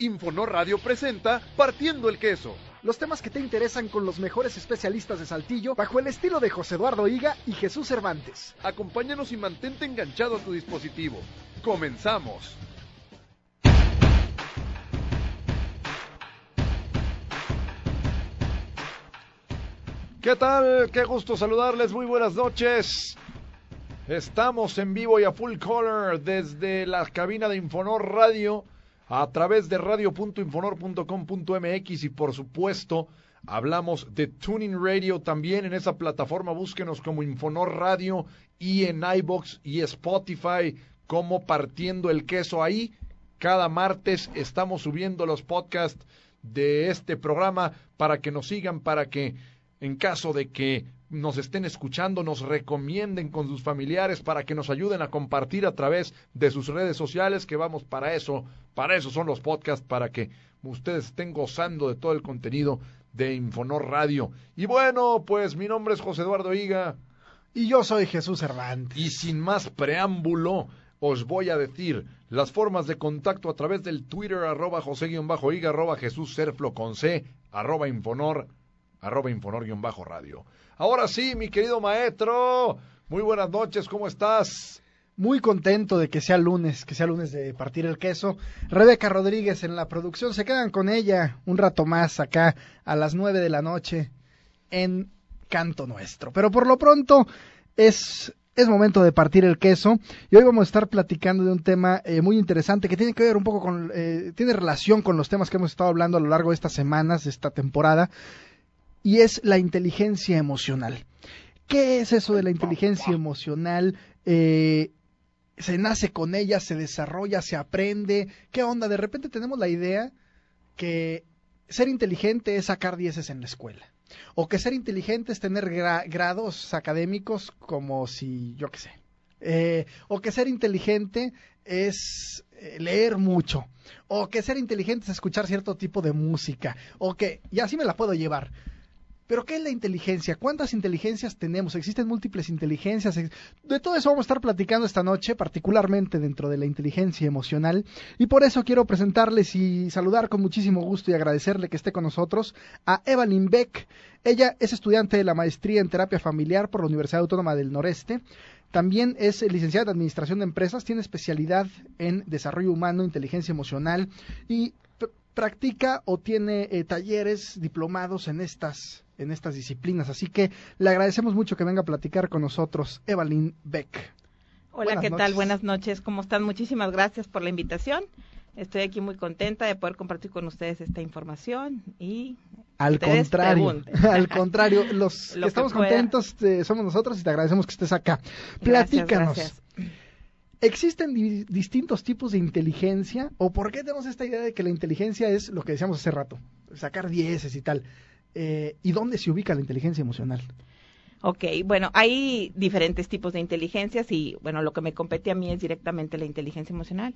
Infonor Radio presenta Partiendo el Queso. Los temas que te interesan con los mejores especialistas de Saltillo bajo el estilo de José Eduardo Higa y Jesús Cervantes. Acompáñanos y mantente enganchado a tu dispositivo. Comenzamos. ¿Qué tal? Qué gusto saludarles. Muy buenas noches. Estamos en vivo y a full color desde la cabina de Infonor Radio a través de radio.infonor.com.mx y por supuesto hablamos de Tuning Radio también en esa plataforma. Búsquenos como Infonor Radio y en iBox y Spotify como Partiendo el Queso ahí. Cada martes estamos subiendo los podcasts de este programa para que nos sigan, para que en caso de que nos estén escuchando, nos recomienden con sus familiares para que nos ayuden a compartir a través de sus redes sociales, que vamos para eso, para eso son los podcasts, para que ustedes estén gozando de todo el contenido de Infonor Radio. Y bueno, pues mi nombre es José Eduardo Higa. Y yo soy Jesús Cervantes. Y sin más preámbulo, os voy a decir las formas de contacto a través del Twitter arroba José-Higa, arroba Jesús Serflo con C, arroba Infonor arroba infonor-radio. Ahora sí, mi querido maestro, muy buenas noches, ¿cómo estás? Muy contento de que sea lunes, que sea lunes de partir el queso. Rebeca Rodríguez en la producción, se quedan con ella un rato más acá a las nueve de la noche en Canto Nuestro. Pero por lo pronto es es momento de partir el queso y hoy vamos a estar platicando de un tema eh, muy interesante que tiene que ver un poco con, eh, tiene relación con los temas que hemos estado hablando a lo largo de estas semanas, de esta temporada, y es la inteligencia emocional. ¿Qué es eso de la inteligencia emocional? Eh, se nace con ella, se desarrolla, se aprende. ¿Qué onda? De repente tenemos la idea que ser inteligente es sacar dieces en la escuela. O que ser inteligente es tener grados académicos como si, yo qué sé. Eh, o que ser inteligente es eh, leer mucho. O que ser inteligente es escuchar cierto tipo de música. O que, y así me la puedo llevar. Pero ¿qué es la inteligencia? ¿Cuántas inteligencias tenemos? ¿Existen múltiples inteligencias? De todo eso vamos a estar platicando esta noche, particularmente dentro de la inteligencia emocional. Y por eso quiero presentarles y saludar con muchísimo gusto y agradecerle que esté con nosotros a Evelyn Beck. Ella es estudiante de la maestría en terapia familiar por la Universidad Autónoma del Noreste. También es licenciada en Administración de Empresas, tiene especialidad en Desarrollo Humano, Inteligencia Emocional y practica o tiene eh, talleres diplomados en estas en estas disciplinas. Así que le agradecemos mucho que venga a platicar con nosotros Evelyn Beck. Hola, ¿qué tal? Buenas noches. ¿Cómo están? Muchísimas gracias por la invitación. Estoy aquí muy contenta de poder compartir con ustedes esta información y al contrario, al contrario, los estamos contentos eh, somos nosotros y te agradecemos que estés acá. Platícanos. ¿Existen distintos tipos de inteligencia? ¿O por qué tenemos esta idea de que la inteligencia es lo que decíamos hace rato? Sacar dieces y tal. Eh, y dónde se ubica la inteligencia emocional. Ok, bueno, hay diferentes tipos de inteligencias y, bueno, lo que me compete a mí es directamente la inteligencia emocional.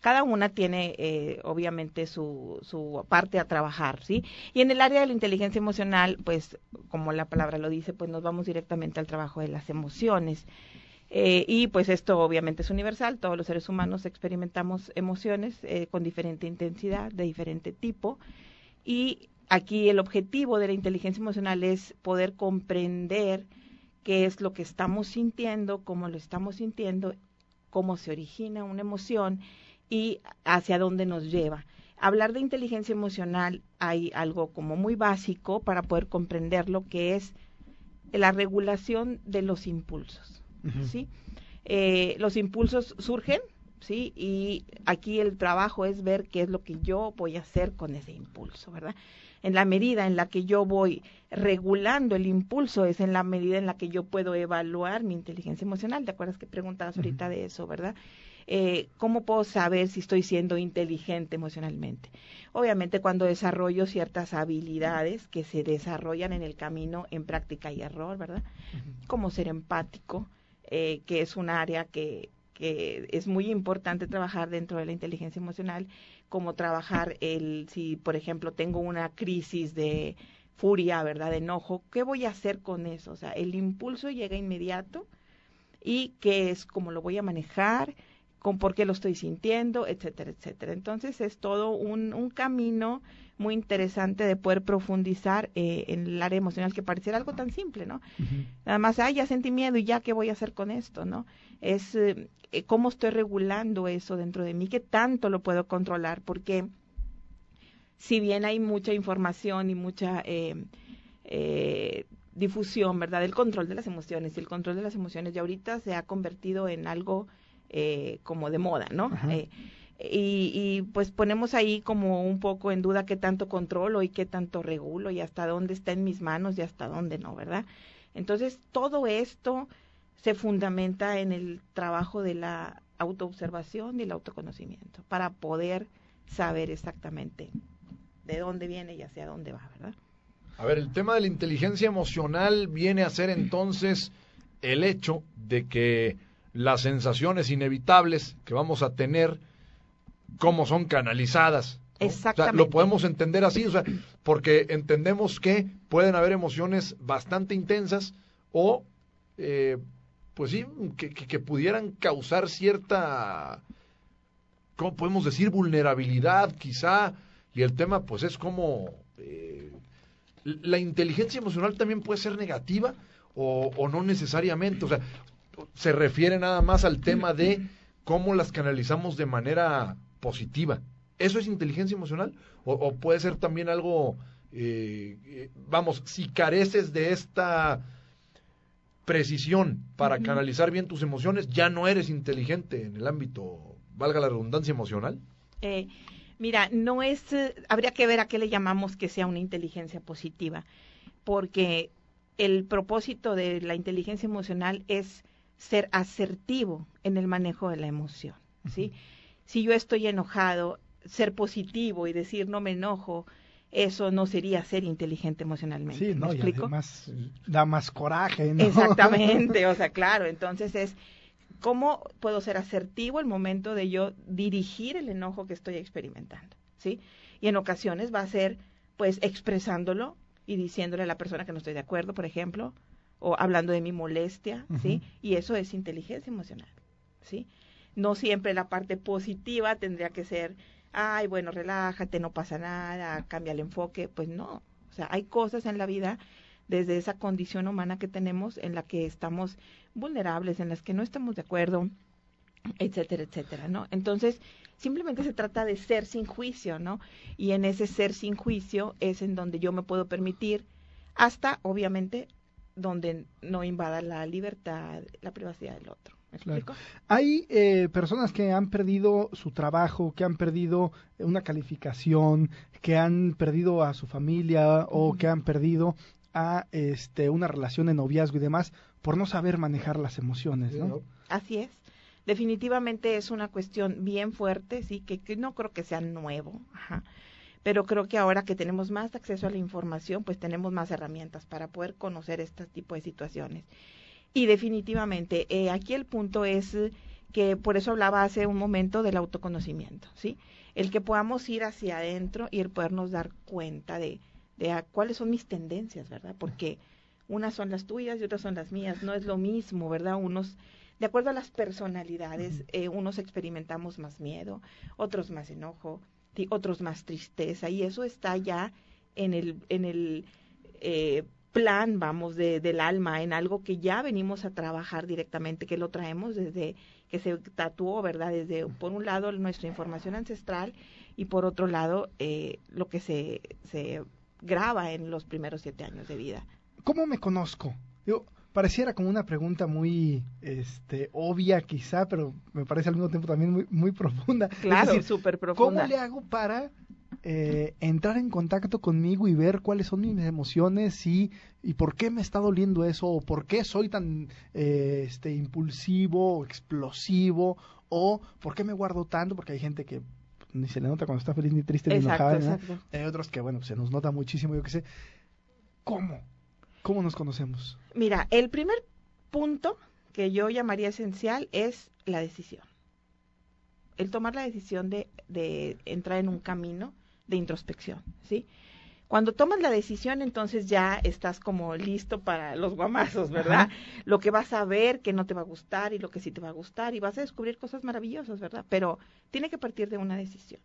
Cada una tiene, eh, obviamente, su, su parte a trabajar, ¿sí? Y en el área de la inteligencia emocional, pues, como la palabra lo dice, pues nos vamos directamente al trabajo de las emociones. Eh, y pues esto obviamente es universal, todos los seres humanos experimentamos emociones con diferente intensidad, de diferente tipo, y aquí el objetivo de la inteligencia emocional es poder comprender qué es lo que estamos sintiendo, cómo lo estamos sintiendo, cómo se origina una emoción y hacia dónde nos lleva. Hablar de inteligencia emocional hay algo como muy básico para poder comprender lo que es la regulación de los impulsos. ¿sí? Eh, los impulsos surgen, ¿sí? Y aquí el trabajo es ver qué es lo que yo voy a hacer con ese impulso, ¿verdad? En la medida en la que yo voy regulando el impulso, es en la medida en la que yo puedo evaluar mi inteligencia emocional. ¿Te acuerdas que preguntabas ahorita de eso, verdad? eh, ¿cómo puedo saber si estoy siendo inteligente emocionalmente? Obviamente cuando desarrollo ciertas habilidades que se desarrollan en el camino en práctica y error, ¿verdad? Como ser empático, eh, que es un área que, que es muy importante trabajar dentro de la inteligencia emocional, como trabajar el, si por ejemplo tengo una crisis de furia, ¿verdad? De enojo, ¿qué voy a hacer con eso? O sea, el impulso llega inmediato y qué es, cómo lo voy a manejar, con por qué lo estoy sintiendo, etcétera, etcétera. Entonces es todo un, un camino muy interesante de poder profundizar eh, en el área emocional que pareciera algo tan simple, ¿no? Nada más, ah, ya sentí miedo y ya, ¿qué voy a hacer con esto, no? Es eh, eh, cómo estoy regulando eso dentro de mí, qué tanto lo puedo controlar, porque si bien hay mucha información y mucha eh, eh, difusión, ¿verdad?, del control de las emociones, y el control de las emociones ya ahorita se ha convertido en algo eh, como de moda, ¿no? Y, y, pues ponemos ahí como un poco en duda qué tanto controlo y qué tanto regulo y hasta dónde está en mis manos y hasta dónde no, ¿verdad? Entonces, todo esto se fundamenta en el trabajo de la autoobservación y el autoconocimiento para poder saber exactamente de dónde viene y hacia dónde va, ¿verdad? A ver, el tema de la inteligencia emocional viene a ser entonces el hecho de que las sensaciones inevitables que vamos a tener, cómo son canalizadas. ¿no? Exactamente. O sea, lo podemos entender así, o sea, porque entendemos que pueden haber emociones bastante intensas o, eh, pues sí, que, que, que pudieran causar cierta, ¿cómo podemos decir? Vulnerabilidad, quizá, y el tema, pues es como... Eh, la inteligencia emocional también puede ser negativa o, o, no necesariamente. O sea, se refiere nada más al tema de cómo las canalizamos de manera positiva. ¿Eso es inteligencia emocional? ¿O, o puede ser también algo, eh, vamos, si careces de esta precisión para uh -huh. canalizar bien tus emociones, ya no eres inteligente en el ámbito, valga la redundancia, emocional? Eh, Mira, no es, eh, habría que ver a qué le llamamos que sea una inteligencia positiva, porque el propósito de la inteligencia emocional es ser asertivo en el manejo de la emoción, ¿sí? Uh -huh. Si yo estoy enojado, ser positivo y decir no me enojo, eso no sería ser inteligente emocionalmente. Sí, no, ¿Me explico? Y además da más coraje, ¿no? Exactamente, o sea, claro, entonces es ¿Cómo puedo ser asertivo el momento de yo dirigir el enojo que estoy experimentando? ¿Sí? Y en ocasiones va a ser, pues, expresándolo y diciéndole a la persona que no estoy de acuerdo, por ejemplo, o hablando de mi molestia, ¿sí? Uh -huh. Y eso es inteligencia emocional, ¿sí? No siempre la parte positiva tendría que ser, ay, bueno, relájate, no pasa nada, cambia el enfoque, pues no. O sea, hay cosas en la vida desde esa condición humana que tenemos en la que estamos vulnerables, en las que no estamos de acuerdo, etcétera, etcétera, ¿no? Entonces, simplemente se trata de ser sin juicio, ¿no? Y en ese ser sin juicio es en donde yo me puedo permitir, hasta, obviamente, donde no invada la libertad, la privacidad del otro. Hay eh, personas que han perdido su trabajo, que han perdido una calificación, que han perdido a su familia o uh -huh. que han perdido a este una relación de noviazgo y demás por no saber manejar las emociones, ¿no? Así es. Definitivamente es una cuestión bien fuerte, sí, que, que no creo que sea nuevo, ajá. pero creo que ahora que tenemos más acceso a la información, pues tenemos más herramientas para poder conocer este tipo de situaciones. Y definitivamente, eh, aquí el punto es que por eso hablaba hace un momento del autoconocimiento, ¿sí? El que podamos ir hacia adentro y el podernos dar cuenta de, de a cuáles son mis tendencias, ¿verdad? Porque unas son las tuyas y otras son las mías, no es lo mismo, ¿verdad? Unos, de acuerdo a las personalidades, eh, unos experimentamos más miedo, otros más enojo, otros más tristeza, y eso está ya en el, en el eh, plan, vamos, de, del alma, en algo que ya venimos a trabajar directamente, que lo traemos desde que se tatuó, ¿verdad? Desde, por un lado, nuestra información ancestral y por otro lado, eh, lo que se, se graba en los primeros siete años de vida. ¿Cómo me conozco? Yo, pareciera como una pregunta muy este, obvia quizá, pero me parece al mismo tiempo también muy, muy profunda. Claro, súper profunda. ¿Cómo le hago para eh, entrar en contacto conmigo y ver cuáles son mis emociones y, y por qué me está doliendo eso o por qué soy tan eh, este, impulsivo, explosivo o por qué me guardo tanto, porque hay gente que ni se le nota cuando está feliz ni triste ni Exacto, enojada. Hay otros que, bueno, se nos nota muchísimo, yo qué sé. ¿Cómo? ¿Cómo nos conocemos? Mira, el primer punto que yo llamaría esencial es la decisión. El tomar la decisión de, de entrar en un camino de introspección, ¿sí? Cuando tomas la decisión, entonces ya estás como listo para los guamazos, ¿verdad? Lo que vas a ver que no te va a gustar y lo que sí te va a gustar y vas a descubrir cosas maravillosas, ¿verdad? Pero tiene que partir de una decisión.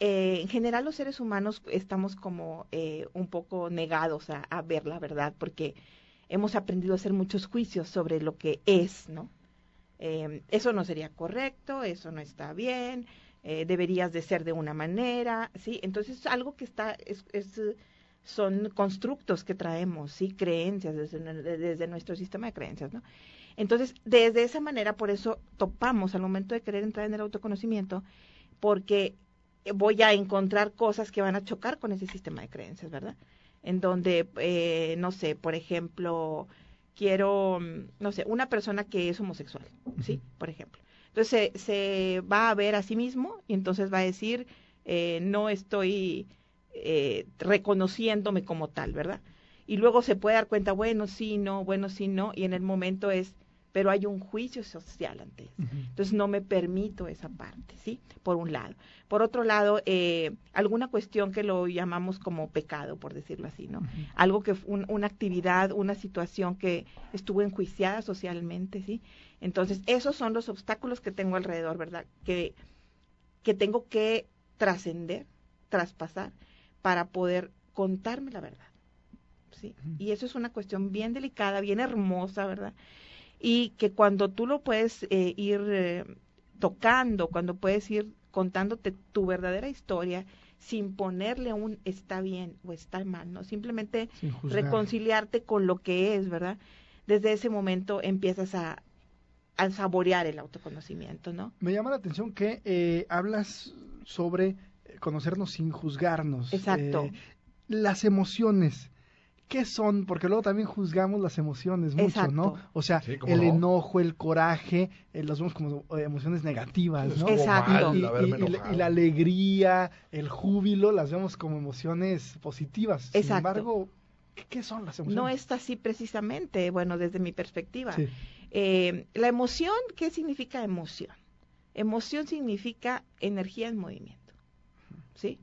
Eh, en general los seres humanos estamos como eh, un poco negados a, a ver la verdad porque hemos aprendido a hacer muchos juicios sobre lo que es, ¿no? Eh, eso no sería correcto, eso no está bien, eh, deberías de ser de una manera, ¿sí? Entonces es algo que está, es, es, eh, son constructos que traemos, ¿sí? Creencias desde, desde nuestro sistema de creencias, ¿no? Entonces, desde esa manera, por eso topamos al momento de querer entrar en el autoconocimiento, porque voy a encontrar cosas que van a chocar con ese sistema de creencias, ¿verdad? En donde, eh, no sé, por ejemplo, quiero, mm, no sé, una persona que es homosexual, ¿sí? Por ejemplo. Entonces se, se va a ver a sí mismo y entonces va a decir, eh, no estoy eh, reconociéndome como tal, ¿verdad? Y luego se puede dar cuenta, bueno, sí, no, bueno, sí, no, y en el momento es, pero hay un juicio social ante eso. Entonces no me permito esa parte, ¿sí? Por un lado. Por otro lado, eh, alguna cuestión que lo llamamos como pecado, por decirlo así, ¿no? Algo que, un- una actividad, una situación que estuvo enjuiciada socialmente, ¿sí? Entonces, esos son los obstáculos que tengo alrededor, ¿verdad? Que, que tengo que trascender, traspasar, para poder contarme la verdad, ¿sí? Y eso es una cuestión bien delicada, bien hermosa, ¿verdad? y que cuando tú lo puedes eh, ir eh, tocando, cuando puedes ir contándote tu verdadera historia sin ponerle un está bien o está mal, ¿no? Simplemente reconciliarte con lo que es, ¿verdad? Desde ese momento empiezas a, a saborear el autoconocimiento, ¿no? Me llama la atención que eh, hablas sobre conocernos sin juzgarnos. Exacto. Eh, las emociones. ¿Qué son? Porque luego también juzgamos las emociones mucho, ¿no? O sea, Sí, el no. enojo, el coraje, eh, las vemos como eh, emociones negativas, ¿no? Exacto. mal Y, y- la- enojado. y la alegría, el júbilo, las vemos como emociones positivas. Sin Exacto. embargo, ¿qué, son las emociones? No es así precisamente, bueno, desde mi perspectiva. Sí. Eh, la emoción, ¿qué significa emoción? Emoción significa energía en movimiento, ¿sí?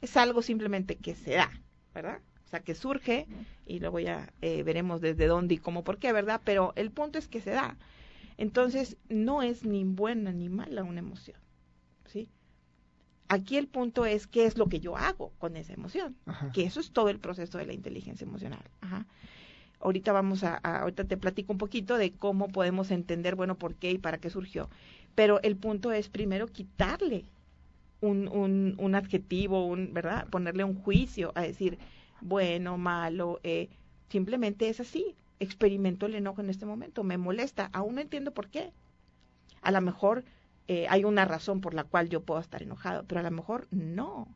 Es algo simplemente que se da, ¿verdad? O sea, que surge y luego ya eh, veremos desde dónde y cómo, por qué, ¿verdad? Pero el punto es que se da. Entonces, no es ni buena ni mala una emoción. Aquí el punto es qué es lo que yo hago con esa emoción, Ajá. que eso es todo el proceso de la inteligencia emocional. Ajá. Ahorita vamos a, a- ahorita te platico un poquito de cómo podemos entender, bueno, por qué y para qué surgió. Pero el punto es primero quitarle un, un, un adjetivo, un, ¿verdad? Ponerle un juicio a decir, bueno, malo, eh, simplemente es así. Experimento el enojo en este momento, me molesta, aún no entiendo por qué. A lo mejor eh, hay una razón por la cual yo puedo estar enojado, pero a lo mejor no.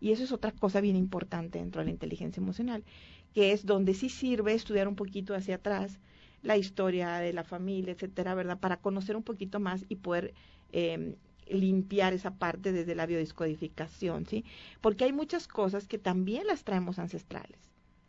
Y eso es otra cosa bien importante dentro de la inteligencia emocional, que es donde sí sirve estudiar un poquito hacia atrás la historia de la familia, etcétera, ¿verdad? Para conocer un poquito más y poder eh, limpiar esa parte desde la biodescodificación, ¿sí? Porque hay muchas cosas que también las traemos ancestrales.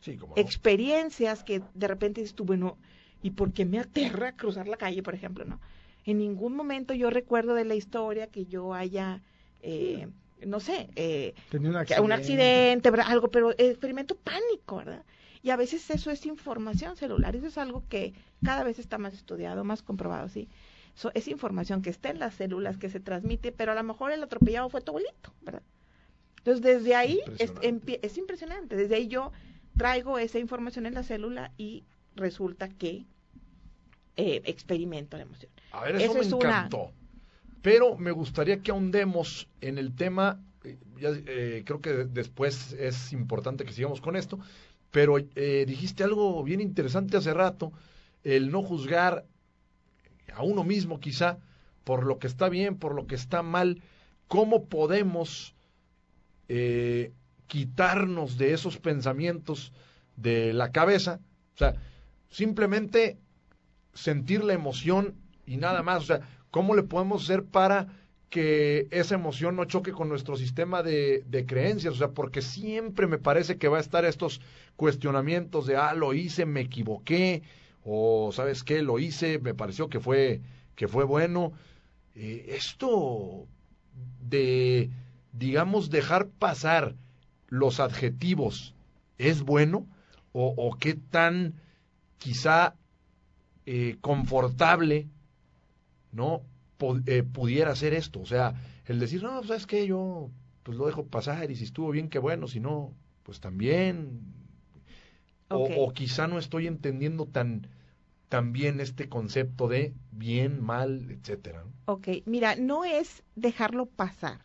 Sí, como Experiencias que de repente dices tú, bueno, ¿y por qué me aterra cruzar la calle, por ejemplo, no? En ningún momento yo recuerdo de la historia que yo haya, eh, no sé, eh, Tenía un accidente. un accidente, ¿verdad? algo, pero experimento pánico, ¿verdad? Y a veces eso es información celular, eso es algo que cada vez está más estudiado, más comprobado, ¿sí? So, es información que está en las células, que se transmite, pero a lo mejor el atropellado fue tu abuelito, ¿verdad? Entonces, desde ahí es, Impresionante. es impresionante, desde ahí yo traigo esa información en la célula y resulta que eh, experimento la emoción. A ver, eso, Eso me es una- encantó. Pero me gustaría que ahondemos en el tema. eh, ya, eh, creo que de- después es importante que sigamos con esto. Pero eh, dijiste algo bien interesante hace rato: el no juzgar a uno mismo, quizá, por lo que está bien, por lo que está mal. ¿Cómo podemos eh, quitarnos de esos pensamientos de la cabeza? O sea, simplemente sentir la emoción y nada más. O sea, ¿cómo le podemos hacer para que esa emoción no choque con nuestro sistema de, de, creencias, o sea, porque siempre me parece que va a estar estos cuestionamientos de, ah, lo hice, me equivoqué, o sabes qué, lo hice, me pareció que fue, que fue bueno. Eh, esto de, digamos, dejar pasar los adjetivos, ¿es bueno? ¿O, qué tan quizá eh, confortable, ¿no? Eh, pudiera hacer esto. O sea, el decir, no, pues, ¿sabes qué? Yo pues lo dejo pasar y si estuvo bien, qué bueno, si no, pues también. O, quizá no estoy entendiendo tan, tan bien este concepto de bien, mal, etcétera. Ok, mira, no es dejarlo pasar.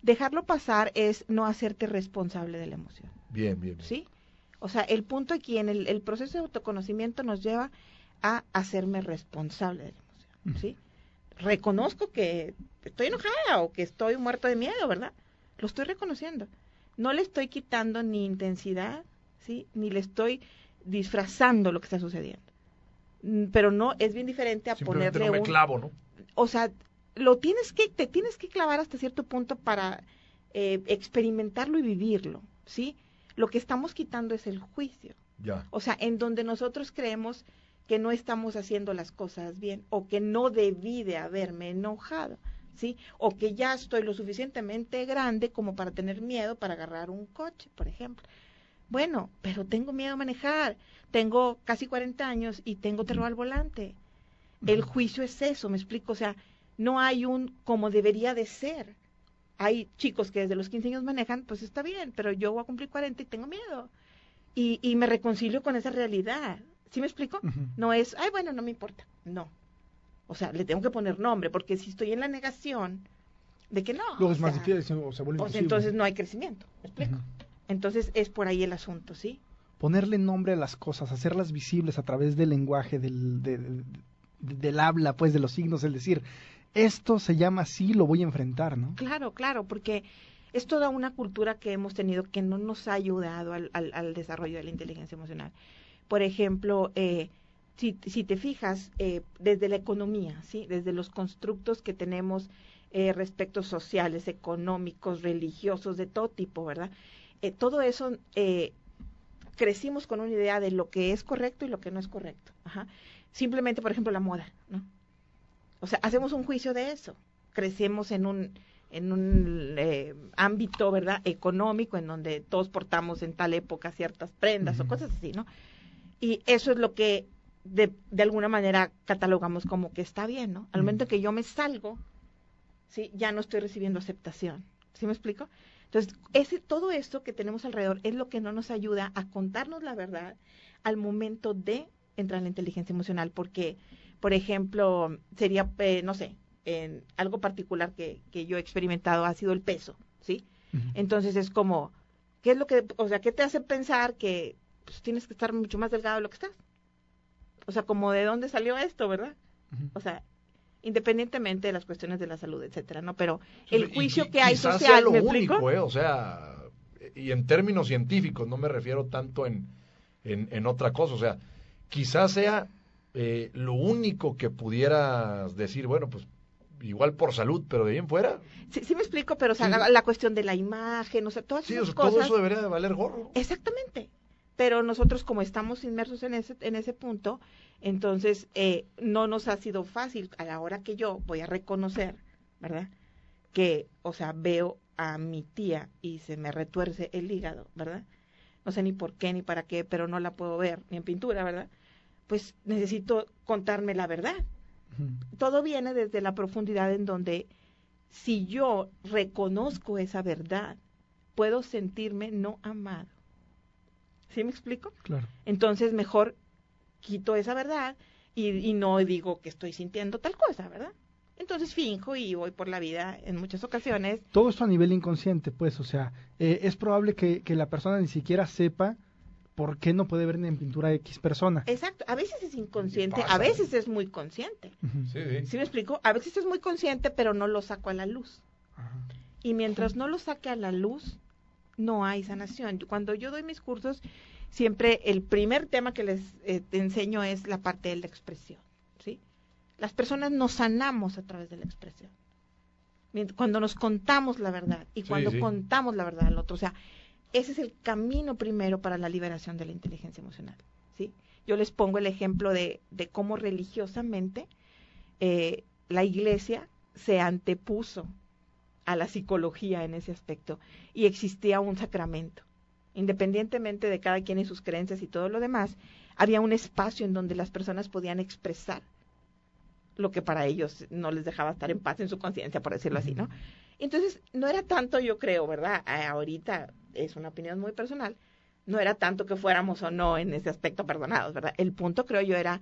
Dejarlo pasar es no hacerte responsable de la emoción. Bien, bien. bien. ¿Sí? O sea, el punto aquí en el, el, proceso de autoconocimiento nos lleva a hacerme responsable de la emoción. ¿Sí? Reconozco que estoy enojada o que estoy muerto de miedo, ¿verdad? Lo estoy reconociendo. No le estoy quitando ni intensidad, ¿sí? Ni le estoy disfrazando lo que está sucediendo. Mm, pero no, es bien diferente a ponerle no me clavo, ¿no? O sea, lo tienes que, te tienes que clavar hasta cierto punto para eh, experimentarlo y vivirlo, ¿sí? Lo que estamos quitando es el juicio. Ya. O sea, en donde nosotros creemos que no estamos haciendo las cosas bien o que no debí de haberme enojado, ¿sí? O que ya estoy lo suficientemente grande como para tener miedo para agarrar un coche, por ejemplo. Bueno, pero tengo miedo a manejar, tengo casi 40 años y tengo terror al volante. El juicio es eso, me explico, o sea, no hay un como debería de ser. Hay chicos que desde los 15 años manejan, pues está bien, pero yo voy a cumplir 40 y tengo miedo. Y, y me reconcilio con esa realidad. ¿Sí me explico? No es, ay, bueno, no me importa. No. O sea, le tengo que poner nombre, porque si estoy en la negación de que no. Luego es más difícil, o se vuelve pues entonces no hay crecimiento. ¿Me explico? Entonces es por ahí el asunto, ¿sí? Ponerle nombre a las cosas, hacerlas visibles a través del lenguaje, del, del habla, pues de los signos, es decir, esto se llama así, lo voy a enfrentar, ¿no? Claro, claro, porque es toda una cultura que hemos tenido que no nos ha ayudado al, al, al desarrollo de la inteligencia emocional. Por ejemplo, eh, si, si, te fijas, eh, desde la economía, ¿sí? desde los constructos que tenemos eh, respecto sociales, económicos, religiosos, de todo tipo, ¿verdad? Eh, todo eso crecimos con una idea de lo que es correcto y lo que no es correcto. Ajá. Simplemente, por ejemplo, la moda, ¿no? O sea, hacemos un juicio de eso. Crecemos en un, en un eh, ámbito, ¿verdad?, económico, en donde todos portamos en tal época ciertas prendas o cosas así, ¿no? Y eso es lo que de, de, alguna manera catalogamos como que está bien, ¿no? Al momento que yo me salgo, ¿sí? Ya no estoy recibiendo aceptación. ¿Sí me explico? Entonces, ese, todo esto que tenemos alrededor es lo que no nos ayuda a contarnos la verdad al momento de entrar en la inteligencia emocional, porque, por ejemplo, sería, eh, no sé, en algo particular que, que yo he experimentado ha sido el peso, ¿sí? Uh -huh. Entonces es como, ¿qué es lo que, o sea, qué te hace pensar que pues tienes que estar mucho más delgado de lo que estás. O sea, como de dónde salió esto, ¿verdad? Uh -huh. O sea, independientemente de las cuestiones de la salud, etcétera, ¿no? Pero el juicio y, que hay social, lo ¿me único, explico? Eh, o sea, y en términos científicos, no me refiero tanto en, en, en otra cosa, o sea, quizás sea eh, lo único que pudieras decir, bueno, pues igual por salud, pero de bien fuera. Sí, sí me explico, pero o sea, sí. la, la, cuestión de la imagen, o sea, todas sí, esas o sea, cosas. todo eso debería de valer gorro. Exactamente pero nosotros como estamos inmersos en ese, en ese punto, entonces eh, no nos ha sido fácil a la hora que yo voy a reconocer, ¿verdad? Que, o sea, veo a mi tía y se me retuerce el hígado, ¿verdad? No sé ni por qué ni para qué, pero no la puedo ver ni en pintura, ¿verdad? Pues necesito contarme la verdad. Uh -huh. Todo viene desde la profundidad en donde si yo reconozco esa verdad, puedo sentirme no amado. ¿Sí me explico? Claro. Entonces, mejor quito esa verdad y, y, no digo que estoy sintiendo tal cosa, ¿verdad? Entonces finjo y voy por la vida en muchas ocasiones. Todo esto a nivel inconsciente, pues, o sea, eh, es probable que, que, la persona ni siquiera sepa por qué no puede ver en pintura a X persona. Exacto, a veces es inconsciente, a veces es muy consciente. Uh -huh. sí, sí. ¿Sí me explico? A veces es muy consciente, pero no lo saco a la luz. -huh. Y mientras no lo saque a la luz, no hay sanación. Cuando yo doy mis cursos, siempre el primer tema que les eh, enseño es la parte de la expresión, ¿sí? Las personas nos sanamos a través de la expresión. Cuando nos contamos la verdad y cuando contamos la verdad al otro. O sea, ese es el camino primero para la liberación de la inteligencia emocional. ¿sí? Yo les pongo el ejemplo de, de cómo religiosamente eh, la iglesia se antepuso a la psicología en ese aspecto y existía un sacramento. Independientemente de cada quien y sus creencias y todo lo demás, había un espacio en donde las personas podían expresar lo que para ellos no les dejaba estar en paz en su conciencia, por decirlo así, ¿no? Entonces, no era tanto, yo creo, ¿verdad? Ahorita es una opinión muy personal, no era tanto que fuéramos o no en ese aspecto perdonados, ¿verdad? El punto, creo yo, era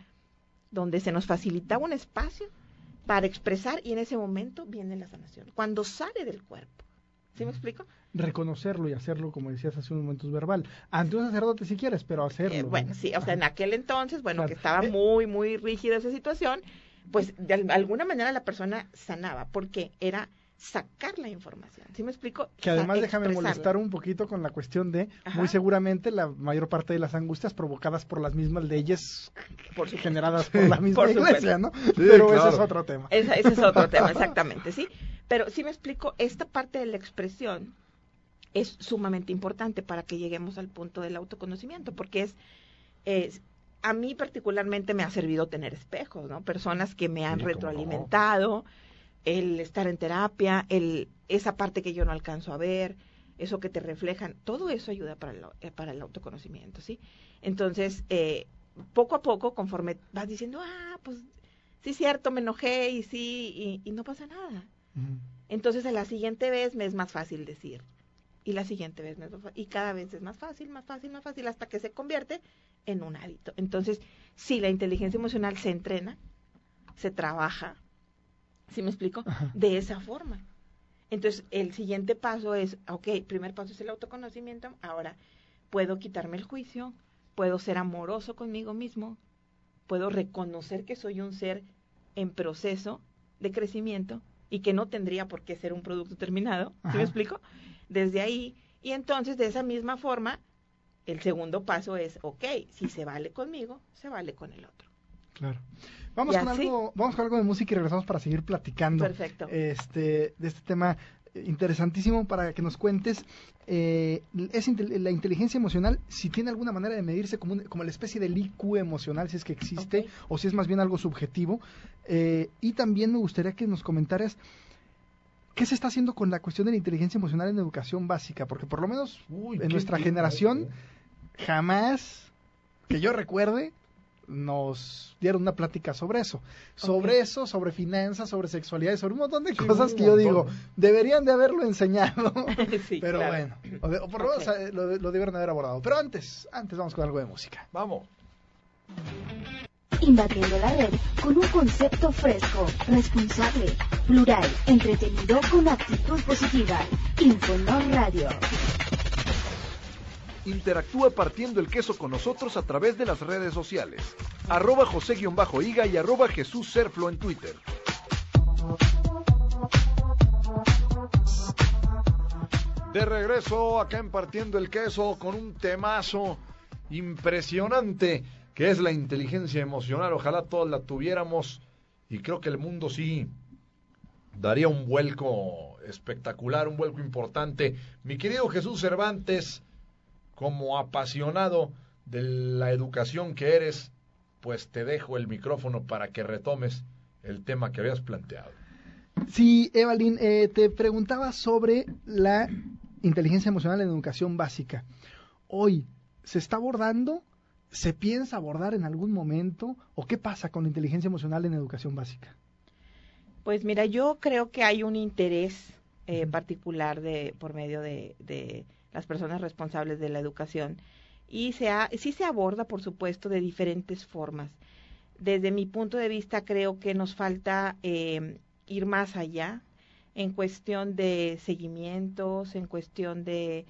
donde se nos facilitaba un espacio para expresar y en ese momento viene la sanación, cuando sale del cuerpo. ¿Sí me explico? Reconocerlo y hacerlo, como decías hace unos momentos, verbal. Ante un sacerdote si quieres, pero hacerlo. Eh, bueno, sí, o sea, en aquel entonces, bueno, que estaba eh, muy, muy rígida esa situación, pues de alguna manera la persona sanaba, porque era sacar la información. ¿Sí me explico? Que además déjame molestar un poquito con la cuestión de, muy seguramente la mayor parte de las angustias provocadas por las mismas leyes por generadas por la misma iglesia, ¿no? Pero ese es otro tema. ese es otro tema, exactamente, ¿sí? Pero sí me explico, esta parte de la expresión es sumamente importante para que lleguemos al punto del autoconocimiento, porque es, es a mí particularmente me ha servido tener espejos, ¿no? Personas que me han retroalimentado, el estar en terapia, el, esa parte que yo no alcanzo a ver, eso que te reflejan, todo eso ayuda para el, eh, para el autoconocimiento, ¿sí? Entonces, eh, poco a poco, conforme vas diciendo, ah, pues sí, cierto, me enojé y sí, y, no pasa nada. Entonces, a la siguiente vez me es más fácil decir, y la siguiente vez me es más fácil, y cada vez es más fácil, más fácil, más fácil, hasta que se convierte en un hábito. Entonces, si la inteligencia emocional se entrena, se trabaja, ¿sí me explico? De esa forma. Entonces, el siguiente paso es, ok, primer paso es el autoconocimiento, ahora puedo quitarme el juicio, puedo ser amoroso conmigo mismo, puedo reconocer que soy un ser en proceso de crecimiento y que no tendría por qué ser un producto terminado, ¿sí me explico? Desde ahí, y entonces de esa misma forma, el segundo paso es, ok, si se vale conmigo, se vale con el otro. Claro. Vamos con, algo, vamos con algo de música y regresamos para seguir platicando. Perfecto. Este, de este tema interesantísimo para que nos cuentes eh, es la inteligencia emocional si tiene alguna manera de medirse como, como la especie del IQ emocional si es que existe o si es más bien algo subjetivo eh, y también me gustaría que nos comentaras qué se está haciendo con la cuestión de la inteligencia emocional en educación básica porque por lo menos en nuestra generación jamás que yo recuerde nos dieron una plática sobre eso. Sobre eso, sobre finanzas, sobre sexualidad, sobre un montón de cosas que yo digo, deberían de haberlo enseñado. pero bueno, o, por lo menos eh, lo, lo, debieron haber abordado. Pero antes, antes vamos con algo de música. Vamos. Invadiendo la red con un concepto fresco, responsable, plural, entretenido con actitud positiva. Infonor Radio. Interactúa partiendo el queso con nosotros a través de las redes sociales. Arroba José-Higa y arroba Jesús Serflo en Twitter. De regreso acá en Partiendo el Queso con un temazo impresionante que es la inteligencia emocional. Ojalá todos la tuviéramos y creo que el mundo sí daría un vuelco espectacular, un vuelco importante. Mi querido Jesús Cervantes, como apasionado de la educación que eres, pues te dejo el micrófono para que retomes el tema que habías planteado. Sí, Evalyn, eh, te preguntaba sobre la inteligencia emocional en educación básica. Hoy, ¿se está abordando? ¿Se piensa abordar en algún momento? ¿O qué pasa con la inteligencia emocional en educación básica? Pues mira, yo creo que hay un interés eh, particular de por medio de las personas responsables de la educación. Y se sí se aborda, por supuesto, de diferentes formas. Desde mi punto de vista, creo que nos falta eh, ir más allá en cuestión de seguimientos, en cuestión de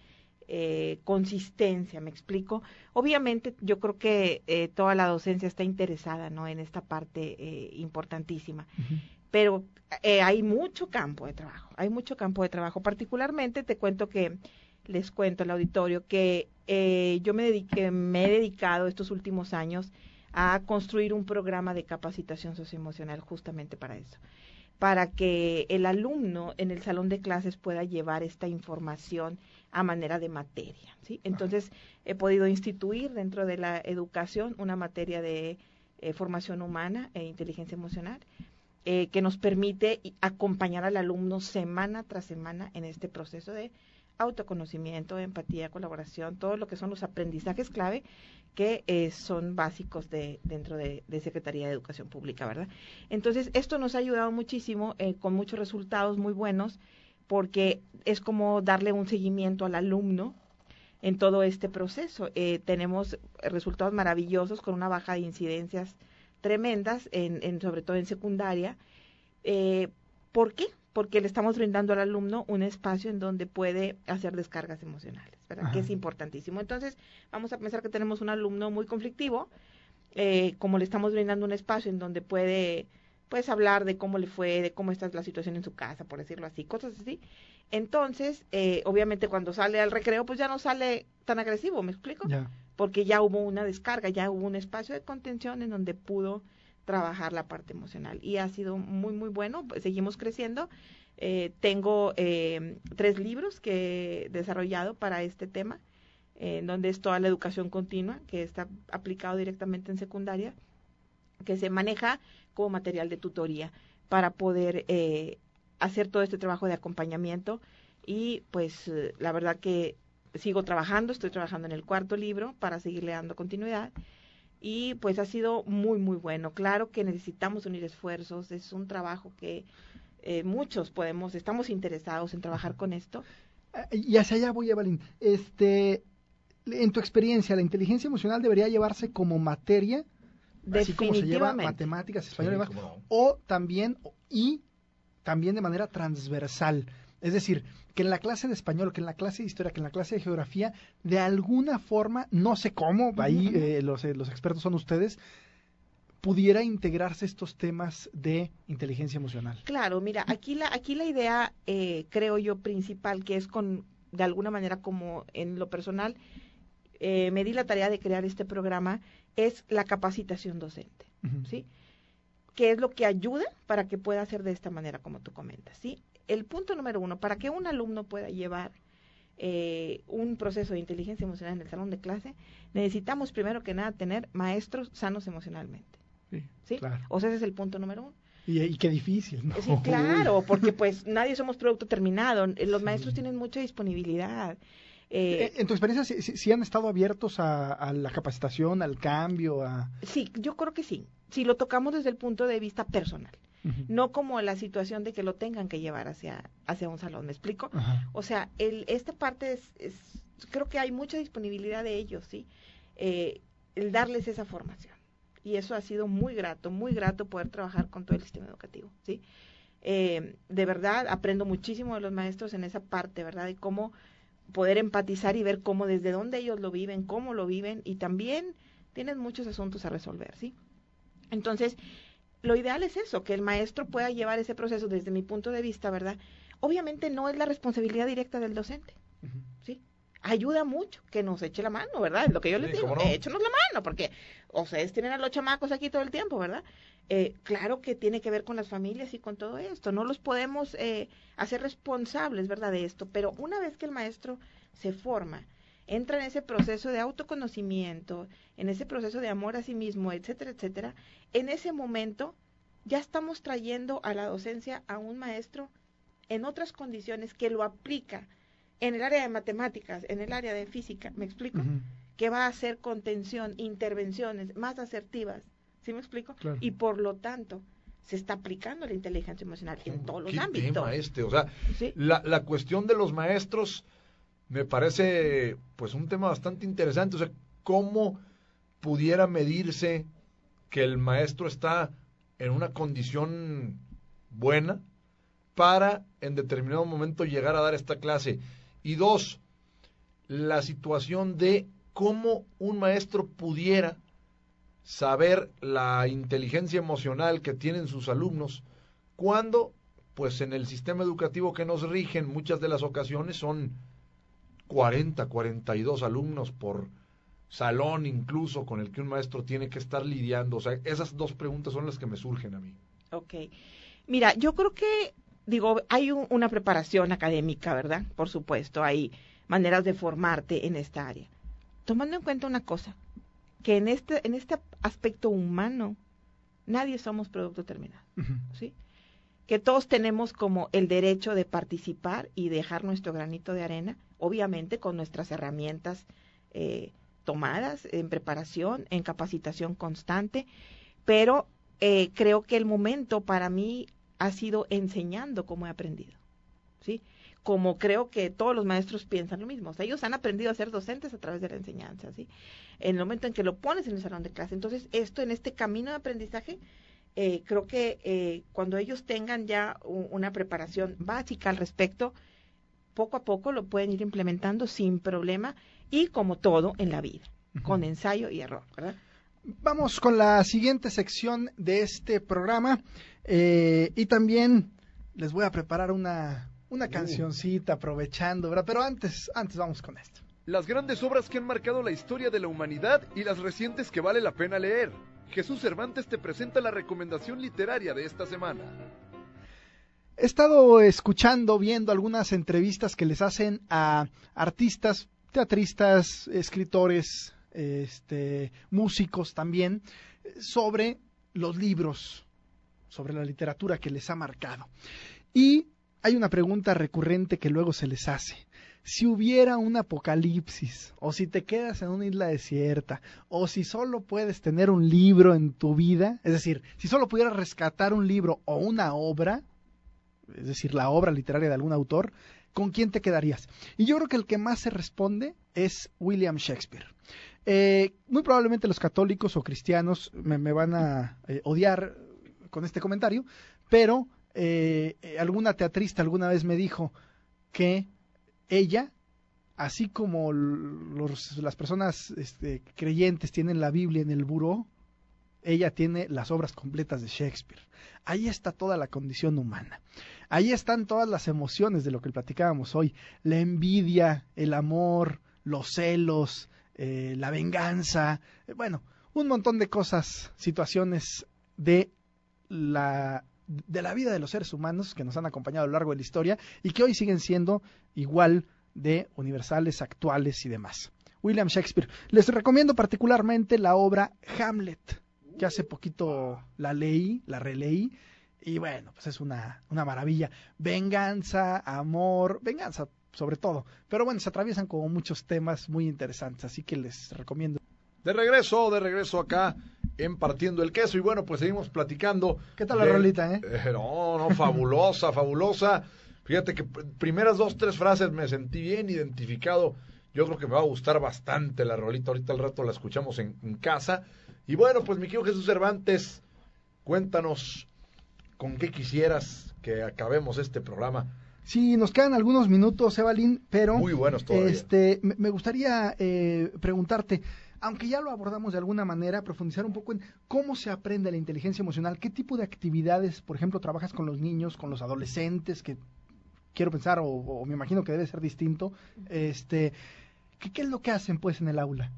eh, consistencia, ¿me explico? Obviamente yo creo que eh, toda la docencia está interesada ¿no? en esta parte eh, importantísima, pero hay mucho campo de trabajo, hay mucho campo de trabajo. Particularmente te cuento que les cuento al auditorio que eh, yo me, dediqué, me he dedicado estos últimos años a construir un programa de capacitación socioemocional justamente para eso para que el alumno en el salón de clases pueda llevar esta información a manera de materia. ¿sí? Entonces, he podido instituir dentro de la educación una materia de eh, formación humana e inteligencia emocional eh, que nos permite acompañar al alumno semana tras semana en este proceso de autoconocimiento, empatía, colaboración, todo lo que son los aprendizajes clave que eh, son básicos de, dentro de, Secretaría de Educación Pública, ¿verdad? Entonces, esto nos ha ayudado muchísimo, eh, con muchos resultados muy buenos, porque es como darle un seguimiento al alumno en todo este proceso. Eh, tenemos resultados maravillosos con una baja de incidencias tremendas, en, sobre todo en secundaria. ¿Por qué? Porque le estamos brindando al alumno un espacio en donde puede hacer descargas emocionales, ¿verdad? Que es importantísimo. Entonces, vamos a pensar que tenemos un alumno muy conflictivo, eh, como le estamos brindando un espacio en donde puede pues hablar de cómo le fue, de cómo está la situación en su casa, por decirlo así, cosas así. Entonces, eh, obviamente cuando sale al recreo, pues ya no sale tan agresivo, ¿me explico? Porque ya hubo una descarga, ya hubo un espacio de contención en donde pudo trabajar la parte emocional. Y ha sido muy muy bueno pues, seguimos creciendo. Eh, tengo eh, tres libros que he desarrollado para este tema en donde es toda la educación continua que está aplicado directamente en secundaria que se maneja como material de tutoría para poder eh, hacer todo este trabajo de acompañamiento. Y pues la verdad que sigo trabajando estoy trabajando en el cuarto libro para seguirle dando continuidad y pues ha sido muy, muy bueno. Claro que necesitamos unir esfuerzos, es un trabajo que eh, muchos podemos, estamos interesados en trabajar con esto. Ah, y hacia allá voy, Evelyn. Este, en tu experiencia, ¿la inteligencia emocional debería llevarse como materia? Así como se lleva matemáticas, español o también, y también de manera transversal. Es decir, que en la clase de español, que en la clase de historia, que en la clase de geografía, de alguna forma, no sé cómo, ahí eh, los, eh, los expertos son ustedes, pudiera integrarse estos temas de inteligencia emocional. Claro, mira, aquí la, aquí la idea, eh, creo yo, principal, que es con, de alguna manera como en lo personal, me di la tarea de crear este programa, es la capacitación docente, ¿sí? Que es lo que ayuda para que pueda hacer de esta manera, como tú comentas, ¿sí? El punto número uno, para que un alumno pueda llevar eh, un proceso de inteligencia emocional en el salón de clase, necesitamos primero que nada tener maestros sanos emocionalmente. Sí, O sea, ese es el punto número uno. Y, qué difícil, ¿no? Sí, claro, porque pues nadie somos producto terminado. Los maestros tienen mucha disponibilidad. Eh, en tu experiencia, ¿sí, han estado abiertos a, a, la capacitación, al cambio? A... Sí, yo creo que sí. Si lo tocamos desde el punto de vista personal no como la situación de que lo tengan que llevar hacia, hacia un salón, ¿me explico? O sea, el, esta parte es, creo que hay mucha disponibilidad de ellos, ¿sí? Eh, el darles esa formación. Y eso ha sido muy grato, muy grato poder trabajar con todo el sistema educativo, ¿sí? Eh, de verdad, aprendo muchísimo de los maestros en esa parte, ¿verdad? De cómo poder empatizar y ver cómo desde dónde ellos lo viven, cómo lo viven y también tienen muchos asuntos a resolver, ¿sí? Entonces, lo ideal es eso, que el maestro pueda llevar ese proceso desde mi punto de vista, ¿verdad? Obviamente no es la responsabilidad directa del docente, ¿sí? Ayuda mucho que nos eche la mano, ¿verdad? Es lo que yo les digo, échenos la mano, porque ustedes tienen a los chamacos aquí todo el tiempo, ¿verdad? Eh, claro que tiene que ver con las familias y con todo esto, no los podemos eh, hacer responsables, ¿verdad? De esto, pero una vez que el maestro se forma, entra en ese proceso de autoconocimiento, en ese proceso de amor a sí mismo, etcétera, etcétera, en ese momento ya estamos trayendo a la docencia a un maestro en otras condiciones que lo aplica en el área de matemáticas, en el área de física, ¿me explico? Que va a hacer contención, intervenciones más asertivas, ¿sí me explico? Y por lo tanto, se está aplicando la inteligencia emocional en todos los ámbitos. Tema este, o sea, la, la cuestión de los maestros me parece pues un tema bastante interesante, o sea, cómo pudiera medirse que el maestro está en una condición buena para en determinado momento llegar a dar esta clase. Y dos, la situación de cómo un maestro pudiera saber la inteligencia emocional que tienen sus alumnos cuando pues en el sistema educativo que nos rigen muchas de las ocasiones son 40, 42 alumnos por salón incluso con el que un maestro tiene que estar lidiando? O sea, esas dos preguntas son las que me surgen a mí. Ok. Mira, yo creo que, digo, hay un- una preparación académica, ¿verdad? Por supuesto, hay maneras de formarte en esta área. Tomando en cuenta una cosa, que en este, en este aspecto humano, nadie somos producto terminado. ¿sí? Que todos tenemos como el derecho de participar y dejar nuestro granito de arena, obviamente con nuestras herramientas eh, tomadas en preparación, en capacitación constante, pero eh, creo que el momento para mí ha sido enseñando cómo he aprendido, ¿sí? Como creo que todos los maestros piensan lo mismo, o sea, ellos han aprendido a ser docentes a través de la enseñanza, ¿sí? En el momento en que lo pones en el salón de clase, entonces esto en este camino de aprendizaje, eh, creo que eh, cuando ellos tengan ya una preparación básica al respecto, poco a poco lo pueden ir implementando sin problema y como todo en la vida, con ensayo y error, ¿verdad? Vamos con la siguiente sección de este programa eh, y también les voy a preparar una, una cancioncita aprovechando, ¿verdad? Pero antes, antes vamos con esto. Las grandes obras que han marcado la historia de la humanidad y las recientes que vale la pena leer. Jesús Cervantes te presenta la recomendación literaria de esta semana. He estado escuchando, viendo algunas entrevistas que les hacen a artistas, teatristas, escritores, este, músicos también, sobre los libros, sobre la literatura que les ha marcado. Y hay una pregunta recurrente que luego se les hace. Si hubiera un apocalipsis, o si te quedas en una isla desierta, o si solo puedes tener un libro en tu vida, es decir, si solo pudieras rescatar un libro o una obra, es decir, la obra literaria de algún autor, ¿con quién te quedarías? Y yo creo que el que más se responde es William Shakespeare. Eh, muy probablemente los católicos o cristianos me, van a eh, odiar con este comentario, pero eh, alguna teatrista alguna vez me dijo que ella, así como los- las personas este, creyentes tienen la Biblia en el buró, ella tiene las obras completas de Shakespeare. Ahí está toda la condición humana. Ahí están todas las emociones de lo que platicábamos hoy. La envidia, el amor, los celos, eh, la venganza. eh, bueno, un montón de cosas, situaciones de la, de la vida de los seres humanos que nos han acompañado a lo largo de la historia y que hoy siguen siendo igual de universales, actuales y demás. William Shakespeare. Les recomiendo particularmente la obra Hamlet, que hace poquito la leí, la releí, y bueno, pues es una, una maravilla. Venganza, amor, venganza sobre todo. Pero bueno, se atraviesan como muchos temas muy interesantes, así que les recomiendo. De regreso, de regreso acá en Partiendo el Queso. Y bueno, pues seguimos platicando. ¿Qué tal la de- rolita, eh? No, no, fabulosa, fabulosa. Fíjate que pr- primeras dos, tres frases me sentí bien identificado. Yo creo que me va a gustar bastante la rolita. Ahorita al rato la escuchamos en, en casa. Y bueno, pues mi querido Jesús Cervantes, cuéntanos con qué quisieras que acabemos este programa. Sí, nos quedan algunos minutos, Evalín, pero Muy buenos todavía. este, me, gustaría eh, preguntarte, aunque ya lo abordamos de alguna manera, profundizar un poco en cómo se aprende la inteligencia emocional, qué tipo de actividades, por ejemplo, trabajas con los niños, con los adolescentes, que quiero pensar, o, o me imagino que debe ser distinto, este, ¿qué, qué es lo que hacen pues en el aula?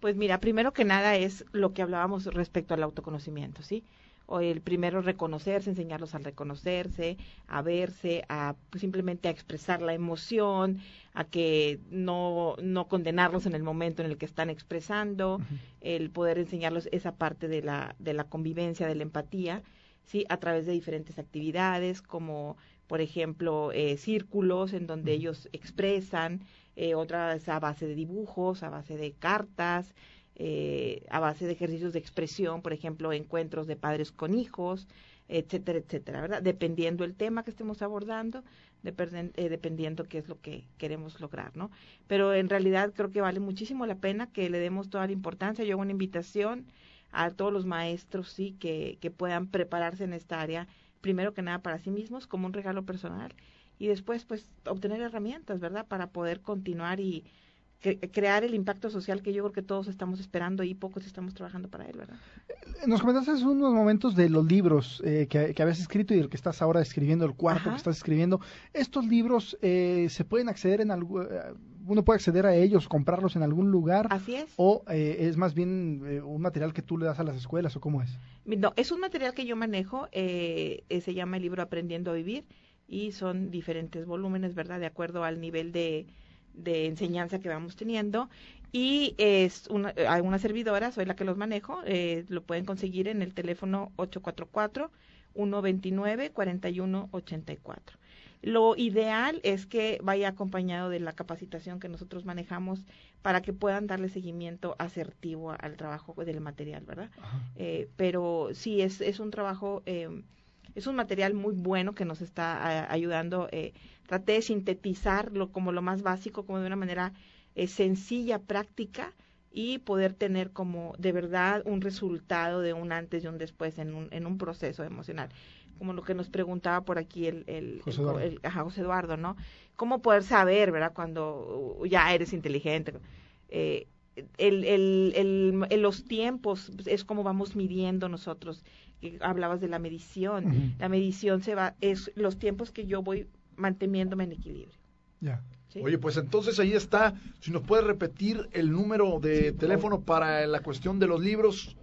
Pues mira, primero que nada es lo que hablábamos respecto al autoconocimiento, ¿sí? O el primero reconocerse, enseñarlos a reconocerse, a verse, a pues, simplemente a expresar la emoción, a que no, no condenarlos en el momento en el que están expresando, el poder enseñarlos esa parte de la, de la convivencia, de la empatía, ¿sí? A través de diferentes actividades, como por ejemplo eh, círculos en donde ellos expresan, eh, otras a base de dibujos, a base de cartas, eh, a base de ejercicios de expresión, por ejemplo, encuentros de padres con hijos, etcétera, etcétera, ¿verdad? Dependiendo el tema que estemos abordando, depen- eh, dependiendo qué es lo que queremos lograr, ¿no? Pero en realidad creo que vale muchísimo la pena que le demos toda la importancia. Yo hago una invitación a todos los maestros, sí, que, que puedan prepararse en esta área, primero que nada para sí mismos, como un regalo personal, y después, pues, obtener herramientas, ¿verdad?, para poder continuar y cre- crear el impacto social que yo creo que todos estamos esperando y pocos estamos trabajando para él, ¿verdad? Nos comentaste hace unos momentos de los libros eh, que, que habías escrito y del que estás ahora escribiendo, el cuarto Ajá. que estás escribiendo. ¿Estos libros eh, se pueden acceder en algo, eh, uno puede acceder a ellos, comprarlos en algún lugar. Así es. ¿O eh, es más bien eh, un material que tú le das a las escuelas o cómo es? No, es un material que yo manejo, eh, eh, se llama el libro Aprendiendo a Vivir y son diferentes volúmenes, ¿verdad? De acuerdo al nivel de, de enseñanza que vamos teniendo. Y es una, hay una servidora, soy la que los manejo, eh, lo pueden conseguir en el teléfono 844-129-4184. Lo ideal es que vaya acompañado de la capacitación que nosotros manejamos para que puedan darle seguimiento asertivo al trabajo del material, ¿verdad? Eh, pero sí, es, es un trabajo, eh, es un material muy bueno que nos está a, ayudando. Eh, traté de sintetizarlo como lo más básico, como de una manera eh, sencilla, práctica y poder tener como de verdad un resultado de un antes y un después en un, en un proceso emocional como lo que nos preguntaba por aquí el, el, José Eduardo. el- ajá, José Eduardo, ¿no? ¿Cómo poder saber, verdad, cuando uh, ya eres inteligente? Eh, el, el, el, el- los tiempos pues, es como vamos midiendo nosotros. Que hablabas de la medición. La medición se va, es los tiempos que yo voy manteniéndome en equilibrio. Ya. ¿sí? Oye, pues entonces ahí está. Si nos puedes repetir el número de teléfono para la cuestión de los libros.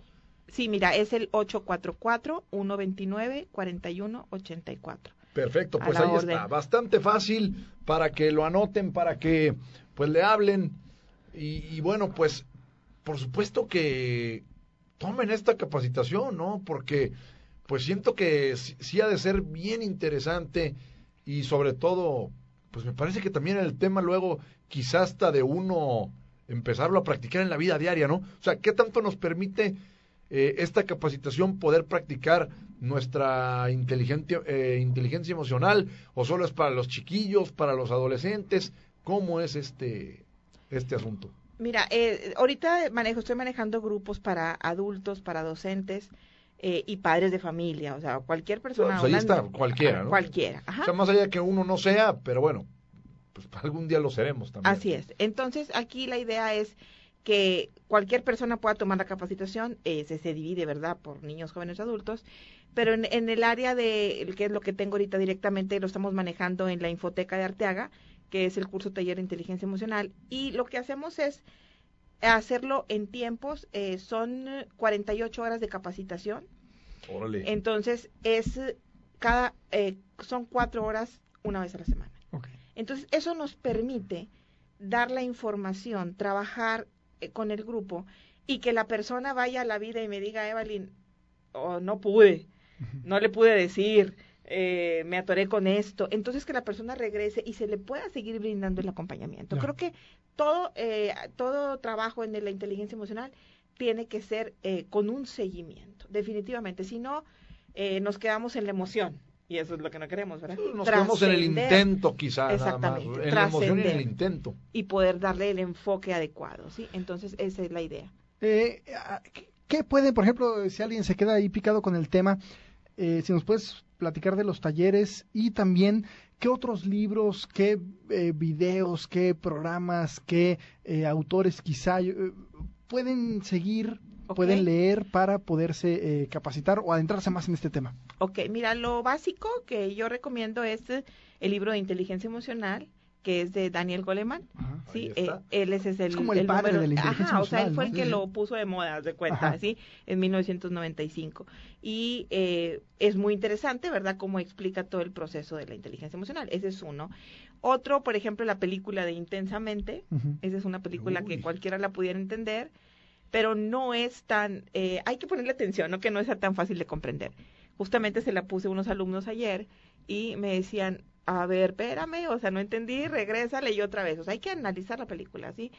Sí, mira, es el 844-129-4184. Perfecto, pues ahí orden. está. Bastante fácil para que lo anoten, para que pues le hablen. Y, y bueno, pues por supuesto que tomen esta capacitación, ¿no? Porque pues siento que sí, ha de ser bien interesante y sobre todo, pues me parece que también el tema luego quizás hasta de uno empezarlo a practicar en la vida diaria, ¿no? O sea, ¿qué tanto nos permite eh, esta capacitación poder practicar nuestra inteligencia, eh, inteligencia emocional o solo es para los chiquillos, para los adolescentes? ¿Cómo es este, este asunto? Mira, eh, ahorita manejo, estoy manejando grupos para adultos, para docentes eh, y padres de familia, o sea, cualquier persona. Pues ahí una- está, cualquiera, ¿no? Cualquiera, ajá. O sea, más allá de que uno no sea, pero bueno, pues algún día lo seremos también. Así es. Entonces, aquí la idea es que cualquier persona pueda tomar la capacitación, eh, se, se divide, ¿verdad?, por niños, jóvenes, adultos, pero en, en el área de, que es lo que tengo ahorita directamente, lo estamos manejando en la Infoteca de Arteaga, que es el curso taller de inteligencia emocional, y lo que hacemos es hacerlo en tiempos, eh, son 48 horas de capacitación, Órale. entonces es eh, cada, eh, son cuatro horas una vez a la semana. Entonces, eso nos permite dar la información, trabajar eh, con el grupo y que la persona vaya a la vida y me diga, Evelyn, oh, no pude, no le pude decir, eh, me atoré con esto. Entonces, que la persona regrese y se le pueda seguir brindando el acompañamiento. Ya. Creo que todo, eh, todo trabajo en la inteligencia emocional tiene que ser eh, con un seguimiento, definitivamente. Si no, eh, nos quedamos en la emoción. Y eso es lo que no queremos, ¿verdad? Nos quedamos en el intento quizá, nada más. Exactamente, En la emoción y en el intento. y poder darle el enfoque adecuado, ¿sí? Entonces, esa es la idea. Eh, ah, ¿qué- ¿Qué pueden, por ejemplo, si alguien se queda ahí picado con el tema, eh, si nos puedes platicar de los talleres y también qué otros libros, qué eh, videos, qué programas, qué eh, autores quizá eh, pueden seguir, pueden leer para poderse eh, capacitar o adentrarse más en este tema? Ok, mira, lo básico que yo recomiendo es eh, el libro de inteligencia emocional, que es de Daniel Goleman. Ajá. Sí, eh, él ese es el, Es como el padre número- de la inteligencia Ajá, o sea, él emocional, fue el que Sí, lo puso de moda, de cuenta, Ajá. ¿sí? En 1995. Y eh, es muy interesante, ¿verdad?, cómo explica todo el proceso de la inteligencia emocional. Ese es uno. Otro, por ejemplo, la película de Intensamente. Esa es una película Uy. que cualquiera la pudiera entender, pero no es tan, eh, hay que ponerle atención, ¿no? Que no es tan fácil de comprender. Justamente se la puse a unos alumnos ayer y me decían, a ver, espérame, o sea, no entendí, regrésale y otra vez. O sea, hay que analizar la película, ¿sí?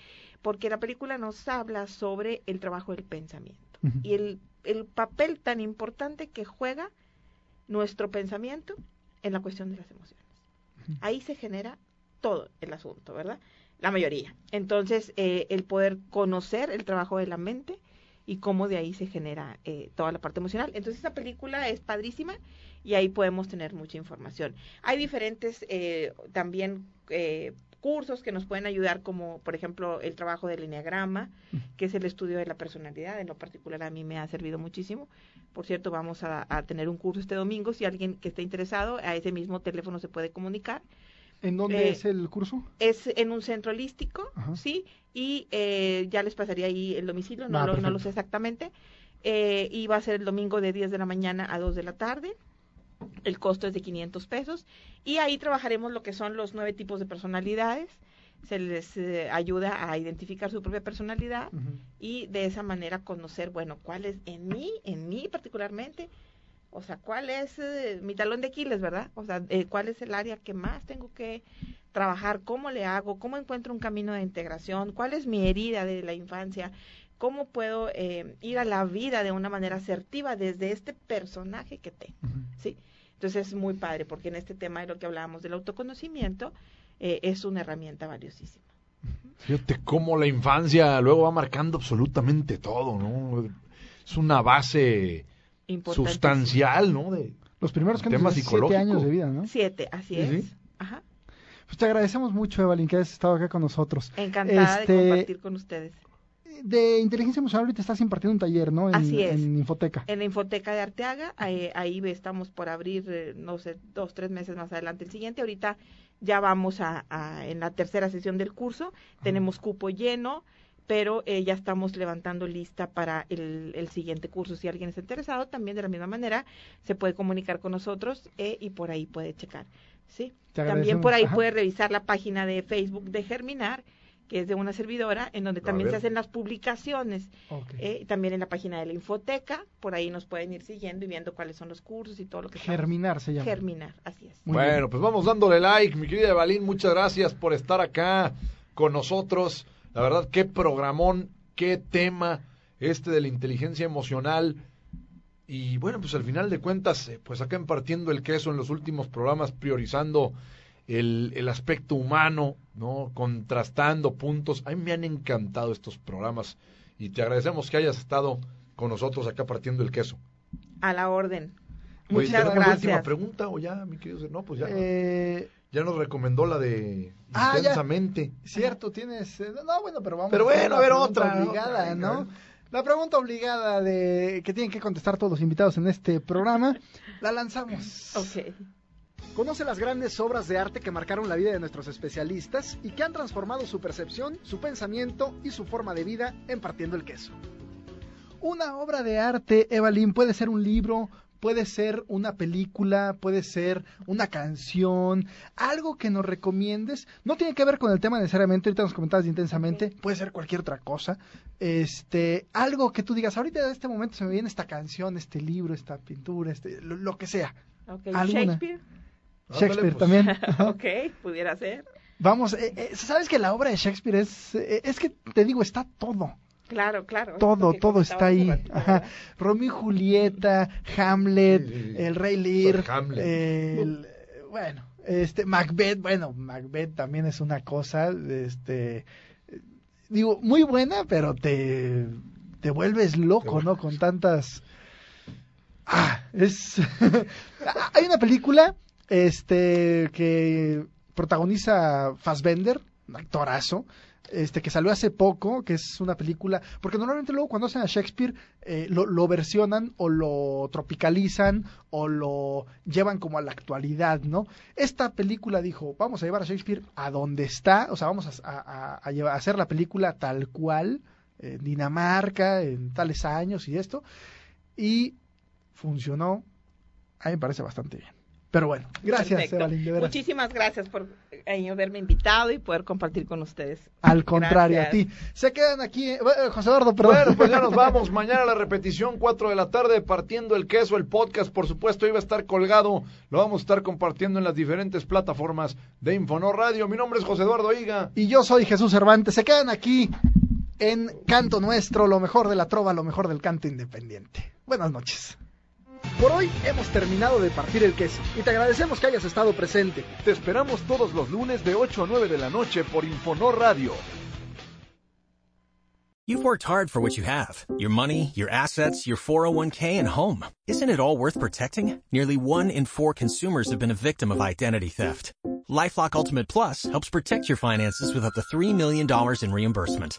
Porque la película nos habla sobre el trabajo del pensamiento y el, el papel tan importante que juega nuestro pensamiento en la cuestión de las emociones. Ahí se genera todo el asunto, ¿verdad? La mayoría. Entonces, eh, el poder conocer el trabajo de la mente y cómo de ahí se genera eh, toda la parte emocional. Entonces, esa película es padrísima y ahí podemos tener mucha información. Hay diferentes eh, también eh, cursos que nos pueden ayudar, como por ejemplo el trabajo del enneagrama, que es el estudio de la personalidad. En lo particular, a mí me ha servido muchísimo. Por cierto, vamos a, a tener un curso este domingo. Si alguien que esté interesado, a ese mismo teléfono se puede comunicar. ¿En dónde Eh, es el curso? Es en un centro holístico, Ajá. ¿sí? Y eh, ya les pasaría ahí el domicilio, no, Ah, lo, no lo sé exactamente. Eh, y va a ser el domingo de 10 de la mañana a 2 de la tarde. El costo es de 500 pesos. Y ahí trabajaremos lo que son los nueve tipos de personalidades. Se les eh, ayuda a identificar su propia personalidad y de esa manera conocer, bueno, cuál es en mí, en mí particularmente, o sea, cuál es eh, mi talón de Aquiles, ¿verdad? O sea, eh, cuál es el área que más tengo que trabajar, cómo le hago, cómo encuentro un camino de integración, cuál es mi herida de la infancia, cómo puedo eh, ir a la vida de una manera asertiva desde este personaje que tengo. ¿sí? Entonces es muy padre porque en este tema de lo que hablábamos del autoconocimiento es una herramienta valiosísima. Fíjate cómo la infancia luego va marcando absolutamente todo, ¿no? Es una base. Sustancial, ¿no? De, Los primeros que Tema siete años de vida, ¿no? Siete, así Sí, es. sí. Ajá. Pues te agradecemos mucho, Evalyn, que hayas estado acá con nosotros. Encantada Este, de compartir con ustedes. De inteligencia emocional ahorita estás impartiendo un taller, ¿no? En, Así es. En Infoteca. En la Infoteca de Arteaga, ahí, ahí estamos por abrir, eh, no sé, dos, tres meses más adelante el siguiente. Ahorita ya vamos a, a- en la tercera sesión del curso, tenemos cupo lleno, pero eh, ya estamos levantando lista para el, el siguiente curso. Si alguien está interesado, también de la misma manera se puede comunicar con nosotros eh, y por ahí puede checar. ¿sí? También por ahí Ajá. puede revisar la página de Facebook de Germinar, que es de una servidora, en donde también se hacen las publicaciones. Eh, también en la página de la Infoteca, por ahí nos pueden ir siguiendo y viendo cuáles son los cursos y todo lo que estamos- Germinar se llama. Germinar, así es. Muy bueno, bien. pues vamos dándole like, mi querida Evalín, muchas gracias por estar acá con nosotros. La verdad, qué programón, qué tema este de la inteligencia emocional. Y bueno, pues al final de cuentas, eh, pues acá en Partiendo el Queso en los últimos programas priorizando el, el aspecto humano, ¿no? Contrastando puntos. A mí me han encantado estos programas y te agradecemos que hayas estado con nosotros acá partiendo el queso. A la orden. Oye, Muchas ¿tenemos última gracias. pregunta o ya, mi querido? No, pues ya. Eh, Ya nos recomendó la de Ah, ya. intensamente. cierto, tienes... eh, No, bueno, pero vamos Pero bueno, a ver otra, obligada, ¿no? La pregunta obligada de que tienen que contestar todos los invitados en este programa, la lanzamos. Ok. Conoce las grandes obras de arte que marcaron la vida de nuestros especialistas y que han transformado su percepción, su pensamiento y su forma de vida en Partiendo el Queso. Una obra de arte, Evalyn, puede ser un libro, puede ser una película, puede ser una canción, algo que nos recomiendes. No tiene que ver con el tema necesariamente, ahorita nos comentabas intensamente, puede ser cualquier otra cosa. Este, algo que tú digas, ahorita en este momento se me viene esta canción, este libro, esta pintura, este, lo, lo que sea. Shakespeare. Shakespeare pues. también. ok, pudiera ser. Vamos, eh, eh, sabes que la obra de Shakespeare es, eh, es que te digo, está todo, Claro, claro. todo, todo está ahí. Romeo y Julieta, Hamlet, Sí, sí, sí. el Rey Lear, Hamlet. el- bueno, este Macbeth, bueno, Macbeth también es una cosa, este, digo, muy buena, pero te, te vuelves loco, ¿no? Con tantas, ah, es, hay una película, este, que protagoniza Fassbender, un actorazo, este que salió hace poco, que es una película, porque normalmente luego cuando hacen a Shakespeare eh, lo, versionan o lo tropicalizan o lo llevan como a la actualidad, ¿no? Esta película dijo, vamos a llevar a Shakespeare a donde está, o sea, vamos a, a hacer la película tal cual, en Dinamarca, en tales años y esto, y funcionó, a mí me parece bastante bien. Pero bueno, gracias. Evalyn, de. Muchísimas gracias por eh, haberme invitado y poder compartir con ustedes. Al contrario, Gracias. a ti. Se quedan aquí, eh, José Eduardo, perdón. Bueno, pues ya nos vamos. Mañana la repetición, 4 de la tarde, partiendo el queso. El podcast, por supuesto, iba a estar colgado. Lo vamos a estar compartiendo en las diferentes plataformas de Infonor Radio. Mi nombre es José Eduardo Higa. Y yo soy Jesús Cervantes. Se quedan aquí en Canto Nuestro, lo mejor de la trova, lo mejor del canto independiente. Buenas noches. Por hoy hemos terminado de partir el queso y te agradecemos que hayas estado presente. Te esperamos todos los lunes de 8 a 9 de la noche por Infonor Radio. You've worked hard for what you have your money, your assets, your 401k, and home. Isn't it all worth protecting? Nearly one in four consumers have been a victim of identity theft. Lifelock Ultimate Plus helps protect your finances with up to $3 million in reimbursement.